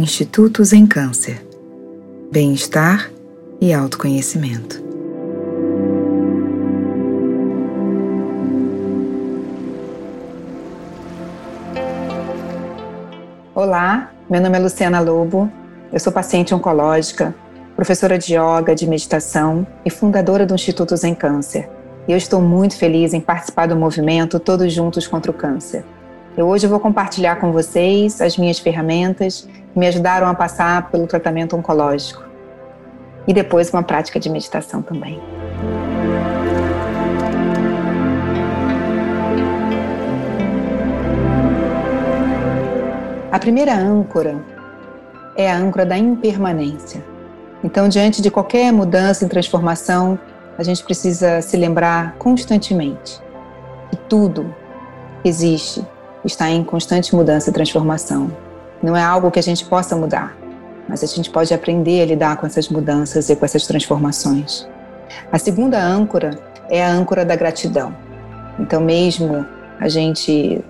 Institutos em Câncer, Bem-Estar e Autoconhecimento. Olá, meu nome é Luciana Lobo, eu sou paciente oncológica, professora de yoga, de meditação e fundadora do Instituto Zen Câncer. E eu estou muito feliz em participar do movimento Todos Juntos contra o Câncer. Eu hoje vou compartilhar com vocês as minhas ferramentas que me ajudaram a passar pelo tratamento oncológico. E depois uma prática de meditação também. A primeira âncora é a âncora da impermanência. Então, diante de qualquer mudança e transformação, a gente precisa se lembrar constantemente que tudo existe está em constante mudança e transformação. Não é algo que a gente possa mudar, mas a gente pode aprender a lidar com essas mudanças e com essas transformações. A segunda âncora é a âncora da gratidão. Então, mesmo a gente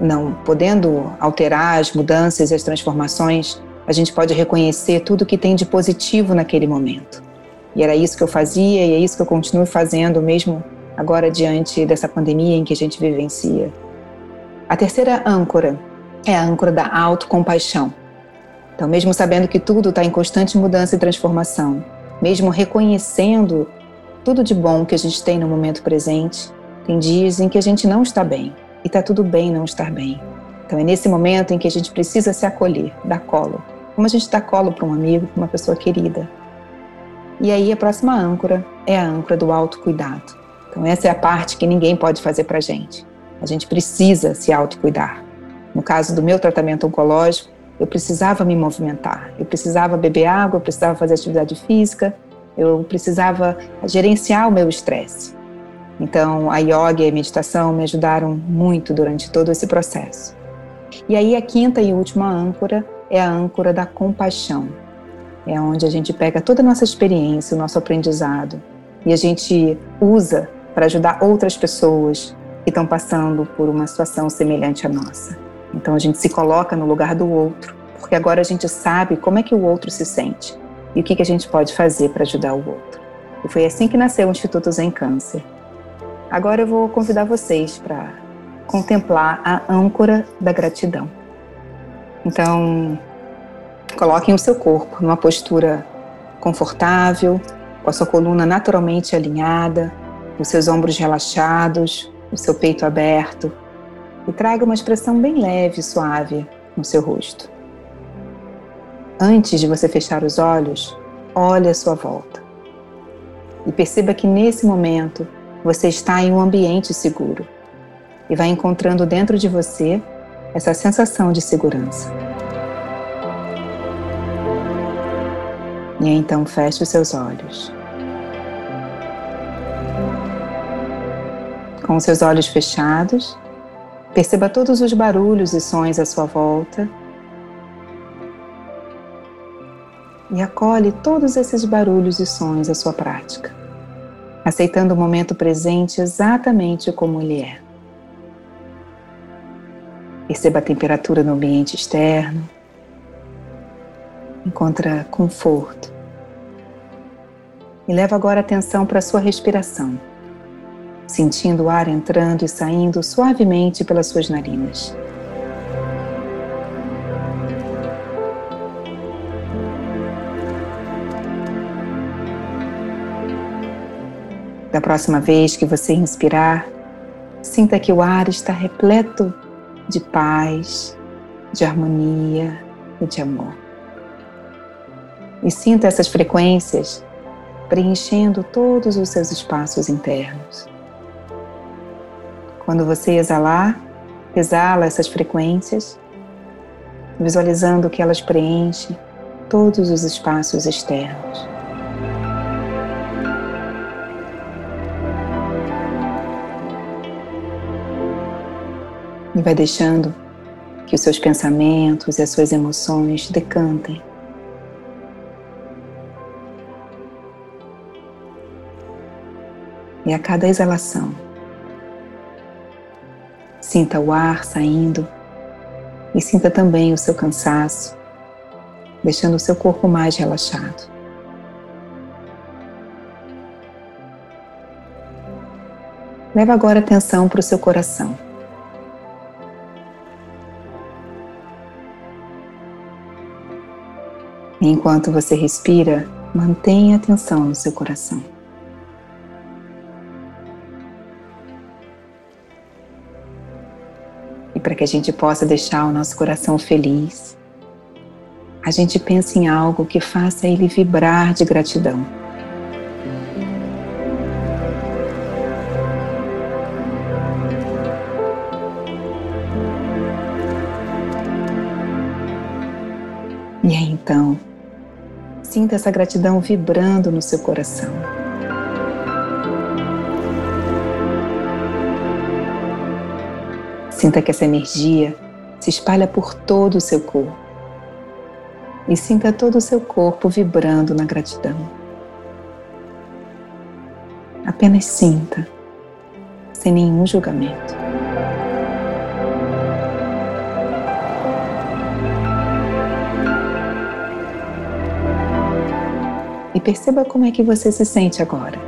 não podendo alterar as mudanças e as transformações, a gente pode reconhecer tudo que tem de positivo naquele momento. E era isso que eu fazia e é isso que eu continuo fazendo, mesmo agora diante dessa pandemia em que a gente vivencia. A terceira âncora é a âncora da autocompaixão. Então, mesmo sabendo que tudo está em constante mudança e transformação, mesmo reconhecendo tudo de bom que a gente tem no momento presente, tem dias em que a gente não está bem e está tudo bem não estar bem. Então, é nesse momento em que a gente precisa se acolher, dar colo, como a gente dá colo para um amigo, para uma pessoa querida. E aí, a próxima âncora é a âncora do autocuidado. Então, essa é a parte que ninguém pode fazer para a gente. A gente precisa se autocuidar. No caso do meu tratamento oncológico, eu precisava me movimentar, eu precisava beber água, eu precisava fazer atividade física, eu precisava gerenciar o meu estresse. Então, a yoga e a meditação me ajudaram muito durante todo esse processo. E aí, a quinta e última âncora é a âncora da compaixão. É onde a gente pega toda a nossa experiência, o nosso aprendizado, e a gente usa para ajudar outras pessoas que estão passando por uma situação semelhante à nossa. Então a gente se coloca no lugar do outro, porque agora a gente sabe como é que o outro se sente e o que, que a gente pode fazer para ajudar o outro. E foi assim que nasceu o Instituto Zen Câncer. Agora eu vou convidar vocês para contemplar a âncora da gratidão. Então, coloquem o seu corpo numa postura confortável, com a sua coluna naturalmente alinhada, os seus ombros relaxados, o seu peito aberto e traga uma expressão bem leve e suave no seu rosto. Antes de você fechar os olhos, olhe à sua volta e perceba que nesse momento você está em um ambiente seguro e vai encontrando dentro de você essa sensação de segurança. E então feche os seus olhos. Com seus olhos fechados, perceba todos os barulhos e sons à sua volta. E acolhe todos esses barulhos e sons à sua prática, aceitando o momento presente exatamente como ele é. Perceba a temperatura no ambiente externo. Encontra conforto. E leva agora atenção para a sua respiração sentindo o ar entrando e saindo suavemente pelas suas narinas. Da próxima vez que você inspirar, sinta que o ar está repleto de paz, de harmonia e de amor. E sinta essas frequências preenchendo todos os seus espaços internos. Quando você exalar, exala essas frequências, visualizando que elas preenchem todos os espaços externos. E vai deixando que os seus pensamentos e as suas emoções decantem. E a cada exalação, Sinta o ar saindo e sinta também o seu cansaço deixando o seu corpo mais relaxado. Leva agora atenção para o seu coração. Enquanto você respira, mantenha atenção no seu coração. Para que a gente possa deixar o nosso coração feliz, a gente pensa em algo que faça ele vibrar de gratidão. E aí então, sinta essa gratidão vibrando no seu coração. Sinta que essa energia se espalha por todo o seu corpo. E sinta todo o seu corpo vibrando na gratidão. Apenas sinta, sem nenhum julgamento. e perceba como é que você se sente agora.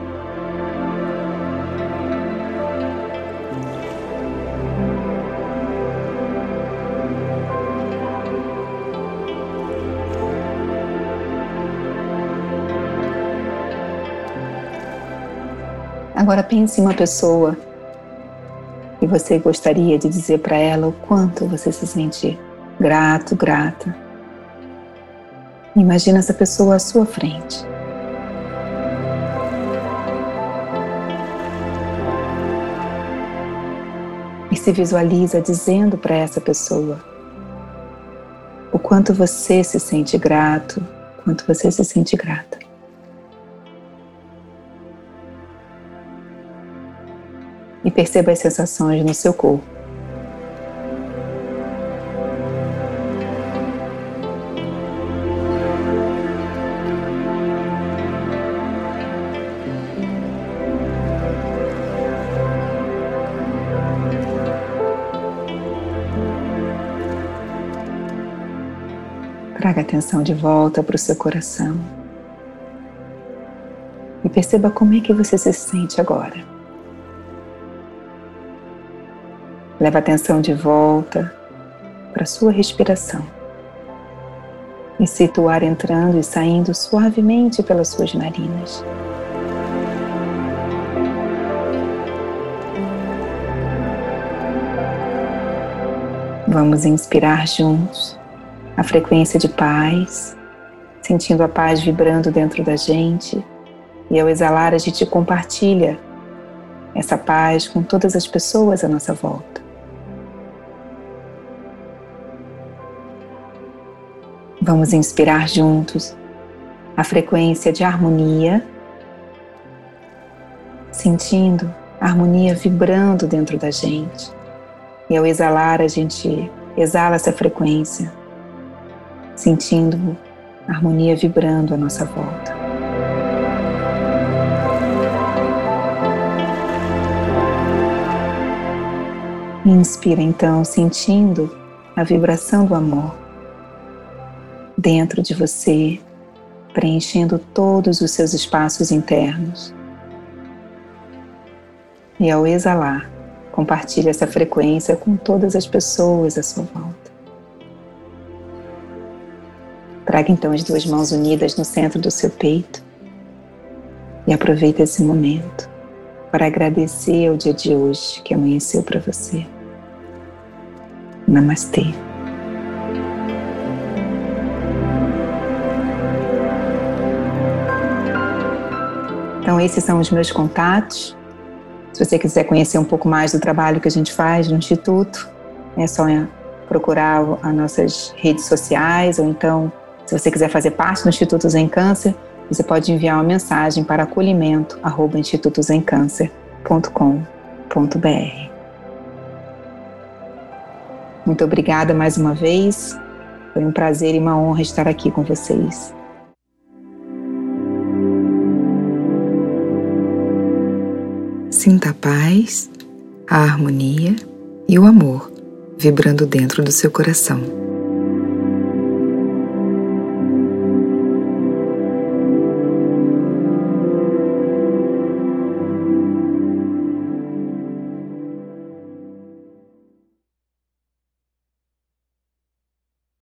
Agora pense em uma pessoa e você gostaria de dizer para ela o quanto você se sente grato, grata. Imagina essa pessoa à sua frente. se visualiza dizendo para essa pessoa o quanto você se sente grato, quanto você se sente grata. Perceba as sensações no seu corpo. Traga atenção de volta para o seu coração. E perceba como é que você se sente agora. Leva atenção de volta para a sua respiração. E sinta o ar entrando e saindo suavemente pelas suas narinas. Vamos inspirar juntos a frequência de paz, sentindo a paz vibrando dentro da gente. E ao exalar, a gente compartilha essa paz com todas as pessoas à nossa volta. Vamos inspirar juntos a frequência de harmonia, sentindo a harmonia vibrando dentro da gente. E ao exalar, a gente exala essa frequência sentindo a harmonia vibrando à nossa volta. Inspira então, sentindo a vibração do amor dentro de você, preenchendo todos os seus espaços internos. E ao exalar, compartilhe essa frequência com todas as pessoas à sua volta. Traga então as duas mãos unidas no centro do seu peito e aproveita esse momento para agradecer ao dia de hoje que amanheceu para você. Namastê. Então, esses são os meus contatos. Se você quiser conhecer um pouco mais do trabalho que a gente faz no Instituto, é só procurar as nossas redes sociais ou então se você quiser fazer parte do Instituto Zen Câncer, você pode enviar uma mensagem para acolhimento@institutozencâncer.com.br. Muito obrigada mais uma vez. Foi um prazer e uma honra estar aqui com vocês. Sinta a paz, a harmonia e o amor vibrando dentro do seu coração.